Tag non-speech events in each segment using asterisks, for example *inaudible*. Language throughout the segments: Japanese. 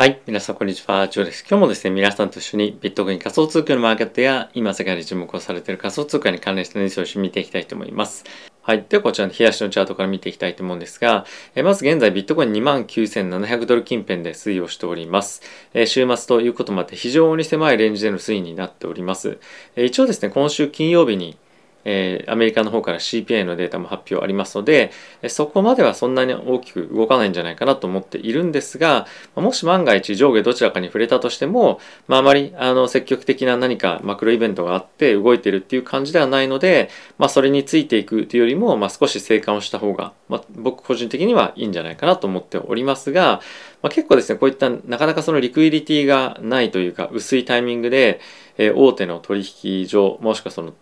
はい。皆さん、こんにちは。ジョーです。今日もですね、皆さんと一緒にビットコイン仮想通貨のマーケットや、今世界で注目をされている仮想通貨に関連したニュースを一緒に見ていきたいと思います。はい。では、こちらの冷やしのチャートから見ていきたいと思うんですが、えまず現在、ビットコイン29,700ドル近辺で推移をしております。え週末ということもあって、非常に狭いレンジでの推移になっております。え一応ですね、今週金曜日に、えー、アメリカの方から CPI のデータも発表ありますので、そこまではそんなに大きく動かないんじゃないかなと思っているんですが、もし万が一上下どちらかに触れたとしても、まあ、あまりあの積極的な何かマクロイベントがあって動いてるっていう感じではないので、まあ、それについていくというよりも、まあ、少し静観をした方が、まあ、僕個人的にはいいんじゃないかなと思っておりますが、まあ、結構ですね、こういったなかなかそのリクイリティがないというか、薄いタイミングで、えー、大手の取引所、もしくはその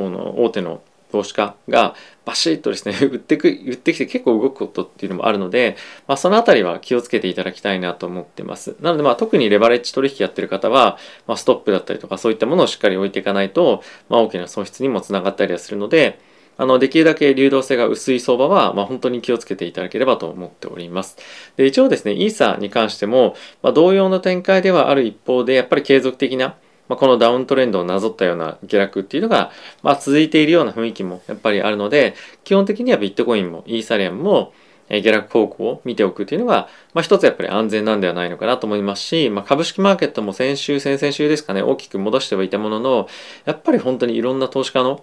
の大手の投資家がバシッとですね *laughs* 売ってく売ってきて結構動くことっていうのもあるので、まあ、その辺りは気をつけていただきたいなと思ってますなのでまあ特にレバレッジ取引やってる方は、まあ、ストップだったりとかそういったものをしっかり置いていかないと、まあ、大きな損失にもつながったりはするのであのできるだけ流動性が薄い相場は、まあ、本当に気をつけていただければと思っております。で一応ですね、イーサに関しても、まあ、同様の展開ではある一方で、やっぱり継続的なまあ、このダウントレンドをなぞったような下落っていうのが、まあ、続いているような雰囲気もやっぱりあるので基本的にはビットコインもイーサリアムも下落方向を見ておくというのが、まあ、一つやっぱり安全なんではないのかなと思いますし、まあ、株式マーケットも先週先々週ですかね大きく戻してはいたもののやっぱり本当にいろんな投資家の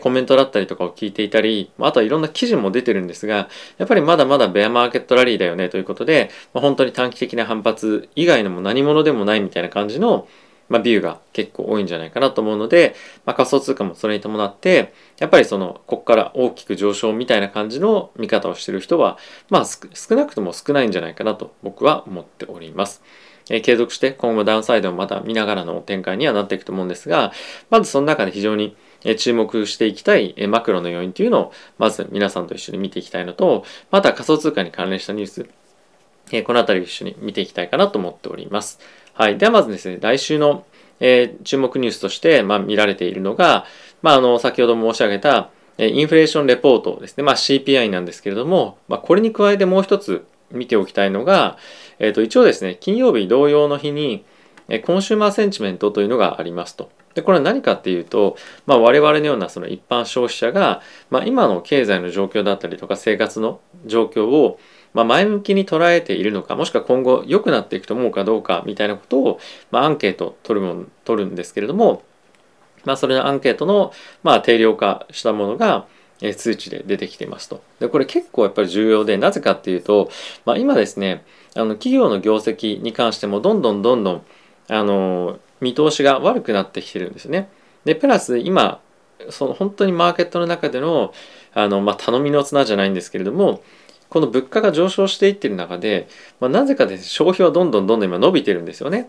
コメントだったりとかを聞いていたり、あとはいろんな記事も出てるんですが、やっぱりまだまだベアマーケットラリーだよねということで、まあ、本当に短期的な反発以外のも何者でもないみたいな感じのまあ、ビューが結構多いんじゃないかなと思うので、まあ、仮想通貨もそれに伴って、やっぱりその、ここから大きく上昇みたいな感じの見方をしてる人は、まあ、少なくとも少ないんじゃないかなと僕は思っております。え、継続して今後ダウンサイドをまた見ながらの展開にはなっていくと思うんですが、まずその中で非常に注目していきたいマクロの要因というのを、まず皆さんと一緒に見ていきたいのと、また仮想通貨に関連したニュース、えこの辺りを一緒に見ていきたいかなと思っております。はい。ではまずですね、来週の、えー、注目ニュースとして、まあ、見られているのが、まあ、あの、先ほど申し上げた、えインフレーションレポートですね。まあ、CPI なんですけれども、まあ、これに加えてもう一つ見ておきたいのが、えっ、ー、と、一応ですね、金曜日同様の日に、えコンシューマーセンチメントというのがありますと。で、これは何かっていうと、まあ、我々のようなその一般消費者が、まあ、今の経済の状況だったりとか生活の状況を、まあ、前向きに捉えているのかもしくは今後良くなっていくと思うかどうかみたいなことを、まあ、アンケート取るも取るんですけれども、まあ、それのアンケートの、まあ、定量化したものが数値で出てきていますと。でこれ結構やっぱり重要でなぜかっていうと、まあ、今ですねあの企業の業績に関してもどんどんどんどんあの見通しが悪くなってきてるんですね。でプラス今その本当にマーケットの中でのあの、まあ、頼みの綱じゃないんですけれどもこの物価が上昇していってる中で、まあ、なぜかで消費はどんどんどんどん今伸びてるんですよね。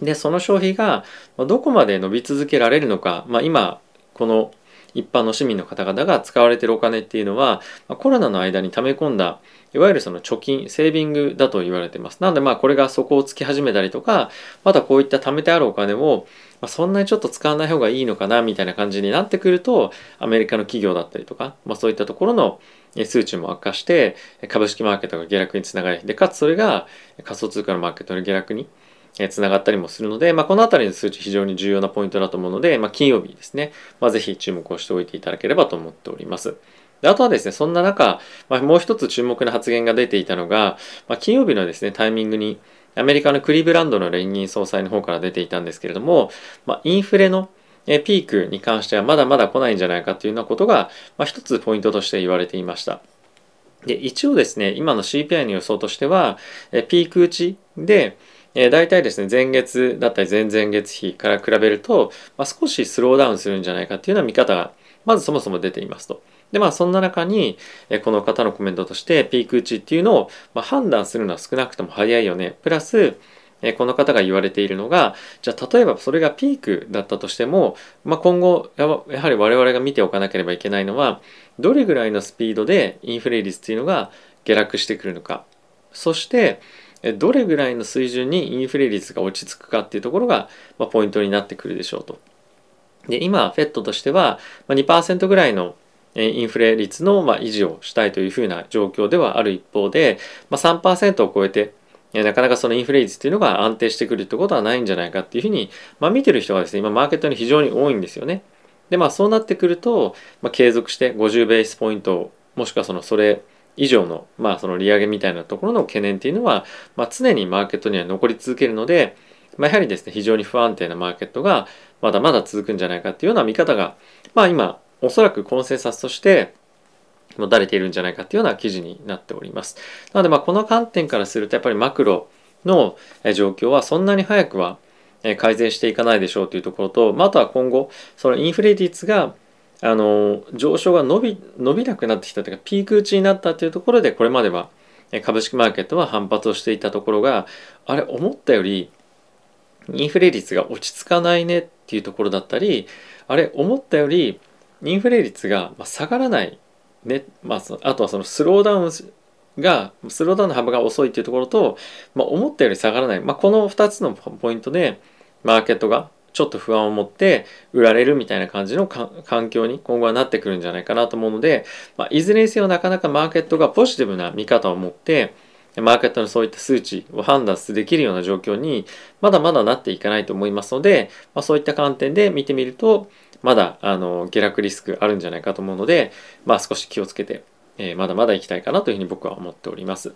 でその消費がどこまで伸び続けられるのか、まあ、今この一般の市民の方々が使われているお金っていうのは、コロナの間に溜め込んだいわゆるその貯金セービングだと言われてます。なのでまあこれが底をつき始めたりとかまたこういった貯めてあるお金をま、そんなにちょっと使わない方がいいのかなみたいな感じになってくるとアメリカの企業だったりとか、まあ、そういったところの数値も悪化して株式マーケットが下落につながりでかつそれが仮想通貨のマーケットの下落につながったりもするので、まあ、この辺りの数値非常に重要なポイントだと思うので、まあ、金曜日ですね、まあ、ぜひ注目をしておいていただければと思っております。であとはですね、そんな中、まあ、もう一つ注目の発言が出ていたのが、まあ、金曜日のですね、タイミングにアメリカのクリーブランドの連銀総裁の方から出ていたんですけれども、まあ、インフレのピークに関してはまだまだ来ないんじゃないかというようなことが、まあ、一つポイントとして言われていました。で一応ですね今の CPI の予想としてはピーク打ちでえ大体ですね前月だったり前々月比から比べると、まあ、少しスローダウンするんじゃないかっていうような見方がまずそもそも出ていますと。でまあそんな中にえこの方のコメントとしてピーク打ちっていうのをま判断するのは少なくとも早いよねプラスえこの方が言われているのがじゃあ例えばそれがピークだったとしても、まあ、今後やはり我々が見ておかなければいけないのはどれぐらいのスピードでインフレ率っていうのが下落してくるのかそしてどれぐらいの水準にインフレ率が落ち着くかっていうところが、ま、ポイントになってくるでしょうと。で今 FED としては2%ぐらいのインフレ率の維持をしたいというふうな状況ではある一方で、ま、3%を超えてなかなかそのインフレ率っていうのが安定してくるってことはないんじゃないかっていうふうに、まあ、見てる人がですね今マーケットに非常に多いんですよね。でまあそうなってくると、まあ、継続して50ベースポイントもしくはそのそれ以上の,、まあその利上げみたいなところの懸念っていうのは、まあ、常にマーケットには残り続けるので、まあ、やはりですね非常に不安定なマーケットがまだまだ続くんじゃないかっていうような見方が、まあ、今おそらくコンセンサスとして持たれているんじゃないかっていうような記事になっております。なのでまあこの観点からするとやっぱりマクロの状況はそんなに早くは改善していかないでしょうというところと、まあ、あとは今後そのインフレ率があの上昇が伸び伸びなくなってきたというかピーク打ちになったというところでこれまでは株式マーケットは反発をしていたところがあれ思ったよりインフレ率が落ち着かないねっていうところだったりあれ思ったよりインフレ率が下がらないね、まあ、あとはそのスローダウンがスローダウンの幅が遅いっていうところと、まあ、思ったより下がらない、まあ、この2つのポイントでマーケットがちょっと不安を持って売られるみたいな感じの環境に今後はなってくるんじゃないかなと思うので、まあ、いずれにせよなかなかマーケットがポジティブな見方を持ってマーケットのそういった数値を判断できるような状況にまだまだなっていかないと思いますので、まあ、そういった観点で見てみるとまだあの下落リスクあるんじゃないかと思うので、まあ、少し気をつけて、えー、まだまだ行きたいかなというふうに僕は思っております。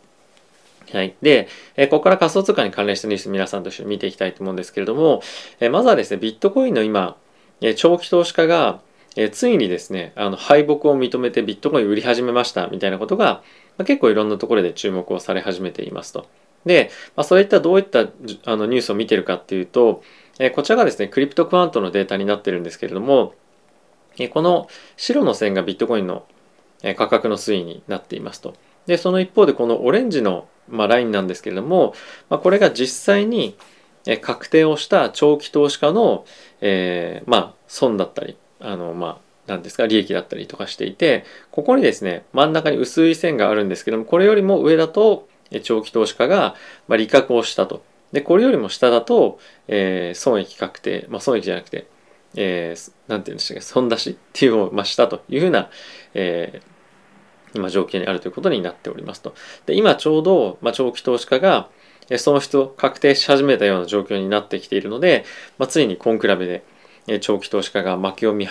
はい。で、えここから仮想通貨に関連したニュース皆さんと一緒に見ていきたいと思うんですけれども、えまずはですね、ビットコインの今、え長期投資家が、えついにですね、あの敗北を認めてビットコイン売り始めましたみたいなことが、ま結構いろんなところで注目をされ始めていますと。で、まあ、そういったどういったあのニュースを見てるかっていうと、えこちらがですね、クリプトクワントのデータになってるんですけれども、えこの白の線がビットコインの価格の推移になっていますと。で、その一方でこのオレンジの、まあ、ラインなんですけれども、まあ、これが実際に確定をした長期投資家の、えー、まあ、損だったり、あの、まあ、何ですか利益だったりとかしていてここにですね真ん中に薄い線があるんですけどもこれよりも上だと長期投資家が、まあ、利確をしたと。でこれよりも下だと、えー、損益確定、まあ、損益じゃなくて、えー、なんて言うんでしたっけ損出しっていうのを、まあ、したというふうな、えー、今状況にあるということになっておりますと。で今ちょうど、まあ、長期投資家が損失を確定し始めたような状況になってきているので、まあ、ついにコンクラベで長期投資家が負けを見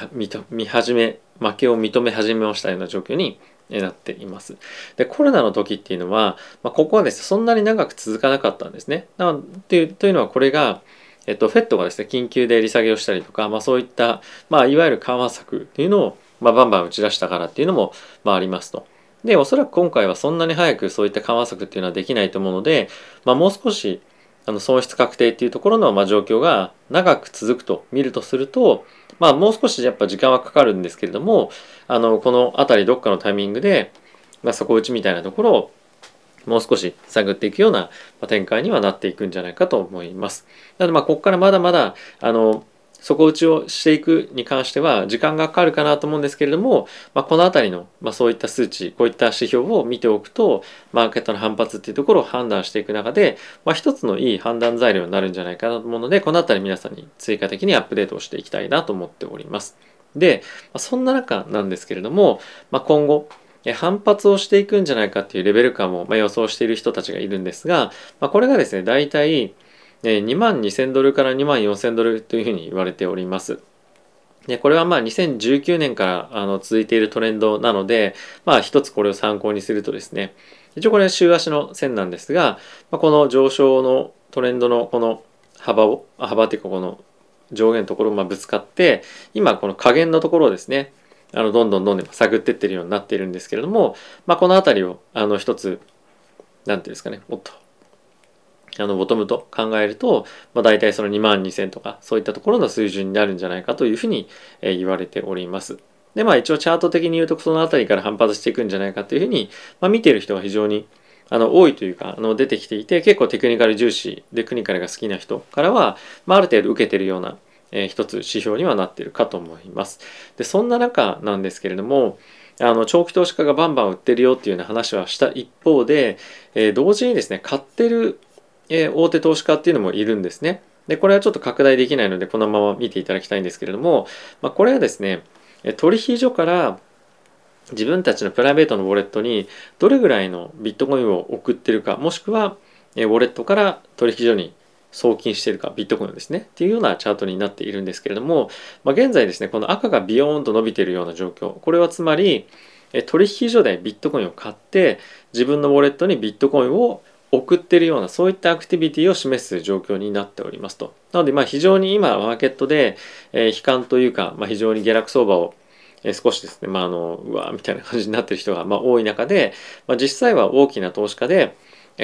見始め負けを認め始めましたような状況になっています。で、コロナの時っていうのは、まあ、ここはですね、そんなに長く続かなかったんですね。なていうというのは、これが、えっと、フェットがですね、緊急で利下げをしたりとか、まあ、そういった、まあ、いわゆる緩和策っていうのを、まあ、バンバン打ち出したからっていうのも、まあ、ありますと。で、おそらく今回はそんなに早くそういった緩和策っていうのはできないと思うので、まあ、もう少し、あの損失確定っていうところのまあ状況が長く続くと見るとすると、まあ、もう少しやっぱ時間はかかるんですけれどもあのこの辺りどっかのタイミングで、まあ、底打ちみたいなところをもう少し探っていくような展開にはなっていくんじゃないかと思います。なのでまあここからまだまだあの底打ちをしていくに関しては時間がかかるかなと思うんですけれども、まあ、この辺りの、まあ、そういった数値こういった指標を見ておくとマーケットの反発っていうところを判断していく中で、まあ、一つのいい判断材料になるんじゃないかなと思うのでこの辺り皆さんに追加的にアップデートをしていきたいなと思っております。で、まあ、そんな中なんですけれども、まあ、今後反発をしていくんじゃないかっていうレベル感も予想している人たちがいるんですが、まあ、これがですね大体2万2000ドルから2万4000ドルというふうに言われております。でこれはまあ2019年からあの続いているトレンドなので、まあ一つこれを参考にするとですね、一応これは週足の線なんですが、まあ、この上昇のトレンドのこの幅を、幅っていうかこの上限のところをまぶつかって、今この下限のところをですね、あのどんどんどんどん探っていってるようになっているんですけれども、まあ、この辺りをあの一つ、なんていうんですかね、もっとあのボトムと考えると、まあ、大体その2万2000とかそういったところの水準になるんじゃないかというふうに、え言われております。でまあ一応チャート的に言うとその辺りから反発していくんじゃないかというふうに、まあ、見てる人が非常にあの多いというかあの出てきていて結構テクニカル重視でクニカルが好きな人からは、まあ、ある程度受けてるような、えー、一つ指標にはなっているかと思います。でそんな中なんですけれどもあの長期投資家がバンバン売ってるよっていうような話はした一方で、えー、同時にですね買ってるえ大手投資家っていうのもいるんですね。で、これはちょっと拡大できないので、このまま見ていただきたいんですけれども、まあ、これはですね、取引所から自分たちのプライベートのウォレットにどれぐらいのビットコインを送ってるか、もしくは、ウォレットから取引所に送金しているかビットコインですねっていうようなチャートになっているんですけれども、まあ、現在ですねこの赤がビヨーンと伸びているような状況これはつまり取引所でビットコインを買って自分のウォレットにビットコインを送ってるようなそういったアクティビティを示す状況になっておりますと。なのでまあ非常に今マーケットで、え悲観というか、まあ、非常に下落相場をえ少しですね、まあ、あのうわーみたいな感じになってる人がまあ多い中で、まあ、実際は大きな投資家で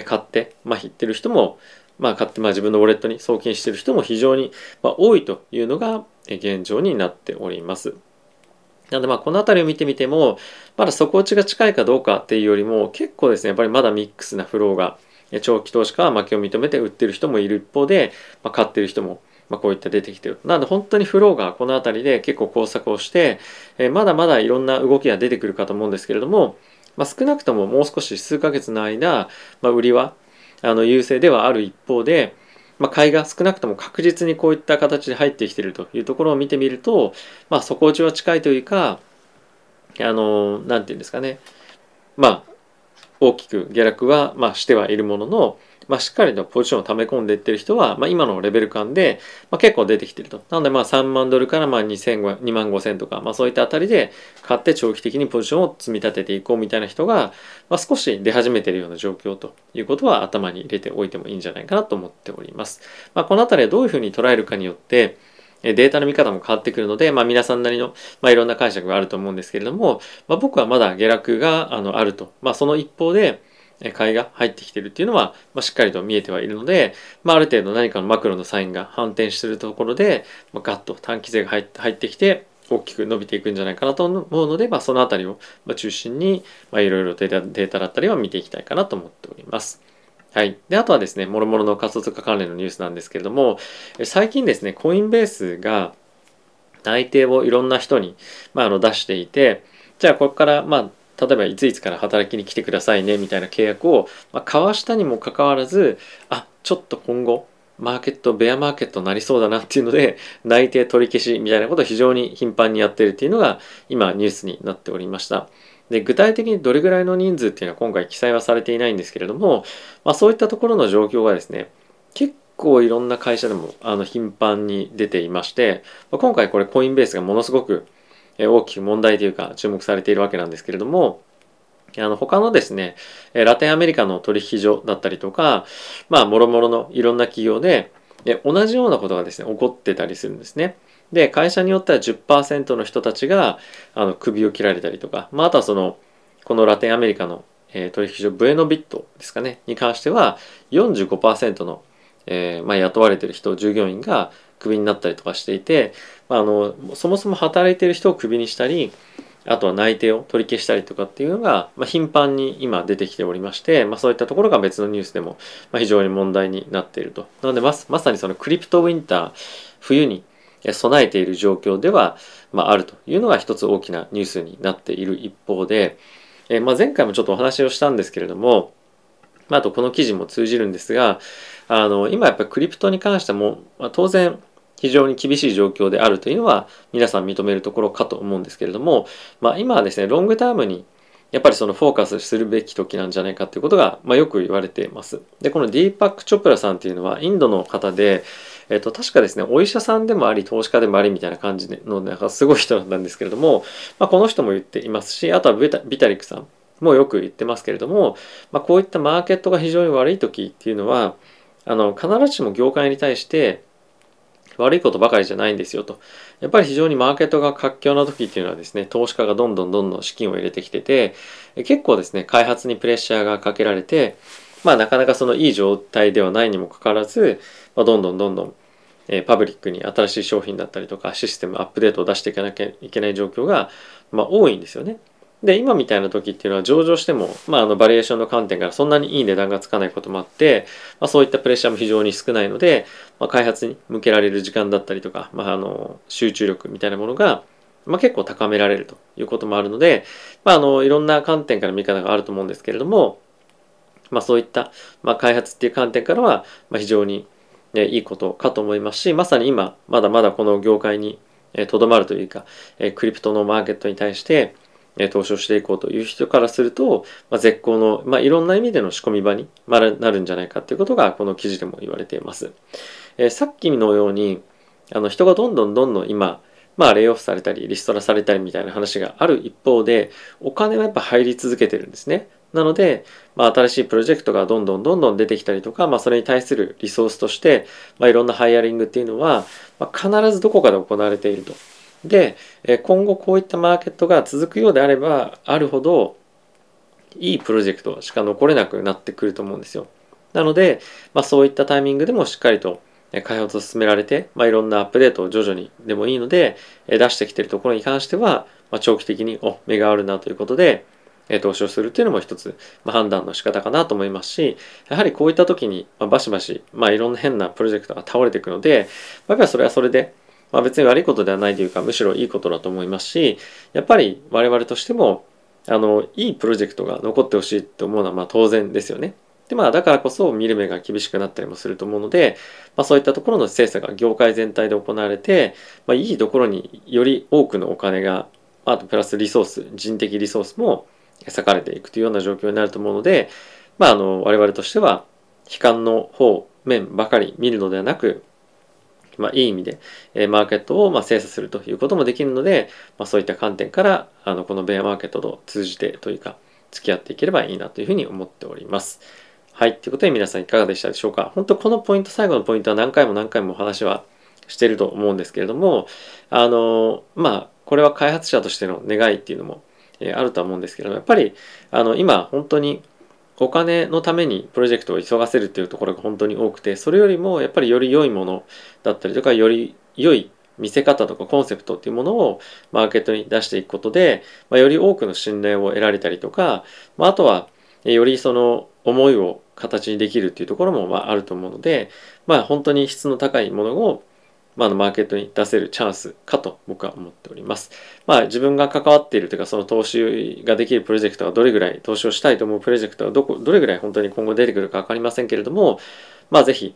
買って、まあ、引ってる人も、まあ、買って、まあ、自分のウォレットに送金してる人も非常に、まあ、多いというのが現状になっております。なのでまあこの辺りを見てみてもまだ底打ちが近いかどうかっていうよりも結構ですねやっぱりまだミックスなフローが長期投資家は負けを認めて売ってる人もいる一方で、まあ、買ってる人もまあ、こういった出てきてる。なので本当にフローがこの辺りで結構工作をして、えー、まだまだいろんな動きが出てくるかと思うんですけれども、まあ、少なくとももう少し数ヶ月の間、まあ、売りはあの優勢ではある一方で、ま、買いが少なくとも確実にこういった形で入ってきてるというところを見てみると、まあ、底打ちは近いというか、あの、なんていうんですかね、まあ、大きく下落は、まあ、してはいるものの、まあ、しっかりとポジションを溜め込んでいってる人は、まあ、今のレベル感で、まあ、結構出てきてると。なので、まあ、3万ドルからまあ2万5千とか、まあ、そういったあたりで買って長期的にポジションを積み立てていこうみたいな人が、まあ、少し出始めてるような状況ということは頭に入れておいてもいいんじゃないかなと思っております。まあ、このあたりはどういうふうに捉えるかによって、データの見方も変わってくるので、まあ、皆さんなりの、まあ、いろんな解釈があると思うんですけれども、まあ、僕はまだ下落があのあると。まあ、その一方で、買いが入ってきてるっていうのは、まあ、しっかりと見えてはいるので、まあ、ある程度何かのマクロのサインが反転してるところで、まあ、ガッと短期税が入ってきて大きく伸びていくんじゃないかなと思うので、まあ、そのあたりを中心に、まあ、いろいろデータデータだったりは見ていきたいかなと思っております。はい。で、あとはですね、もろもろの仮想通貨関連のニュースなんですけれども、最近ですね、コインベースが内定をいろんな人に、まあ、あの出していて、じゃあここから、まあ、例えばいついつから働きに来てくださいねみたいな契約を、まあ、交わしたにもかかわらずあちょっと今後マーケットベアマーケットになりそうだなっていうので内定取り消しみたいなことを非常に頻繁にやってるっていうのが今ニュースになっておりましたで具体的にどれぐらいの人数っていうのは今回記載はされていないんですけれども、まあ、そういったところの状況がですね結構いろんな会社でもあの頻繁に出ていまして、まあ、今回これコインベースがものすごく大きく問題というか注目されているわけなんですけれども、あの他のですね、ラテンアメリカの取引所だったりとか、まあ、もろもろのいろんな企業で、同じようなことがですね、起こってたりするんですね。で、会社によっては10%の人たちが、あの、首を切られたりとか、まあ、あとはその、このラテンアメリカの、えー、取引所、ブエノビットですかね、に関しては、45%の、えー、まあ、雇われてる人、従業員がクビになったりとかしていて、まあ、あのそもそも働いてる人をクビにしたりあとは内定を取り消したりとかっていうのが、まあ、頻繁に今出てきておりまして、まあ、そういったところが別のニュースでも、まあ、非常に問題になっていると。なのでままさにそのクリプトウィンター冬に備えている状況では、まあ、あるというのが一つ大きなニュースになっている一方で、えまあ、前回もちょっとお話をしたんですけれども、まあ、あとこの記事も通じるんですがあの今やっぱりクリプトに関しても、ま、当然非常に厳しい状況であるというのは皆さん認めるところかと思うんですけれども、まあ、今はですねロングタームにやっぱりそのフォーカスするべき時なんじゃないかということが、まあ、よく言われています。でこのディーパック・チョプラさんっていうのはインドの方で、えっと、確かですねお医者さんでもあり投資家でもありみたいな感じのなんかすごい人なんですけれども、まあ、この人も言っていますしあとはビタビタリックさんもよく言ってますけれども、まあ、こういったマーケットが非常に悪い時っていうのはあの必ずしも業界に対して悪いことばかりじゃないんですよと。やっぱり非常にマーケットが活況な時っていうのはですね、投資家がどんどんどんどん資金を入れてきてて、結構ですね、開発にプレッシャーがかけられて、まあなかなかそのいい状態ではないにもかかわらず、まあ、どんどんどんどん、えパブリックに新しい商品だったりとかシステムアップデートを出していかなきゃいけない状況が、まあ、多いんですよね。で今みたいな時っていうのは上場しても、まあ、あのバリエーションの観点からそんなにいい値段がつかないこともあって、まあ、そういったプレッシャーも非常に少ないので、まあ、開発に向けられる時間だったりとか、まあ、あの集中力みたいなものが、まあ、結構高められるということもあるので、まあ、あのいろんな観点から見方があると思うんですけれども、まあ、そういった、まあ、開発っていう観点からは、まあ、非常に、ね、いいことかと思いますしまさに今まだまだこの業界にとどまるというかえクリプトのマーケットに対してえ投資をしていこうという人からすると、まあ、絶好の、まあ、いろんな意味での仕込み場になるんじゃないかということがこの記事でも言われています。え、さっきのようにあの人がどんどんどんどん今まあ、レイオフされたりリストラされたりみたいな話がある一方でお金はやっぱ入り続けてるんですね。なので、まあ、新しいプロジェクトがどんどんどんどん出てきたりとか、まあ、それに対するリソースとして、まあ、いろんなハイアリングっていうのは、まあ、必ずどこかで行われていると。で、今後こういったマーケットが続くようであればあるほどいいプロジェクトしか残れなくなってくると思うんですよ。なので、まあ、そういったタイミングでもしっかりと開発を進められて、まあ、いろんなアップデートを徐々にでもいいので出してきているところに関しては、まあ、長期的にお目があるなということでえ投資をするっていうのも一つ、まあ、判断の仕方かなと思いますしやはりこういった時に、まあ、バシバシ、まあ、いろんな変なプロジェクトが倒れていくのでやっぱりそれはそれでまあ、別に悪いことではないというかむしろいいことだと思いますしやっぱり我々としてもあのいいプロジェクトが残ってほしいと思うのはまあ当然ですよね。でまあだからこそ見る目が厳しくなったりもすると思うので、まあ、そういったところの精査が業界全体で行われて、まあ、いいところにより多くのお金があとプラスリソース人的リソースも割かれていくというような状況になると思うので、まあ、あの我々としては悲観の方面ばかり見るのではなくまあ、いい意味で、えマーケットをま精査するということもできるので、まあ、そういった観点からあのこのベアマーケットと通じてというか付き合っていければいいなというふうに思っております。はい。ということで皆さんいかがでしたでしょうか？本当このポイント、最後のポイントは何回も何回もお話はしていると思うんですけれども、あの、まあ、これは開発者としての願いっていうのも、えあるとは思うんですけど、やっぱり、あの、今本当にお金のためにプロジェクトを急がせるっていうところが本当に多くてそれよりもやっぱりより良いものだったりとかより良い見せ方とかコンセプトっていうものをマーケットに出していくことで、まあ、より多くの信頼を得られたりとか、まあ、あとはよりその思いを形にできるっていうところもまああると思うので、まあ、本当に質の高いものをまあ、マーケットに出せるチャンスかと僕は思っております。まあ、自分が関わっているというか、その投資ができるプロジェクトがどれぐらい、投資をしたいと思うプロジェクトがどこ、どれぐらい本当に今後出てくるか分かりませんけれども、まあ、ぜひ、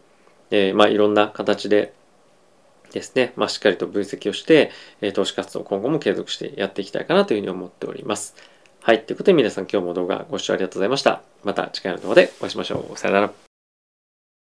えー、まあ、いろんな形でですね、まあ、しっかりと分析をして、え、投資活動を今後も継続してやっていきたいかなというふうに思っております。はい。ということで皆さん今日も動画ご視聴ありがとうございました。また次回の動画でお会いしましょう。さよなら。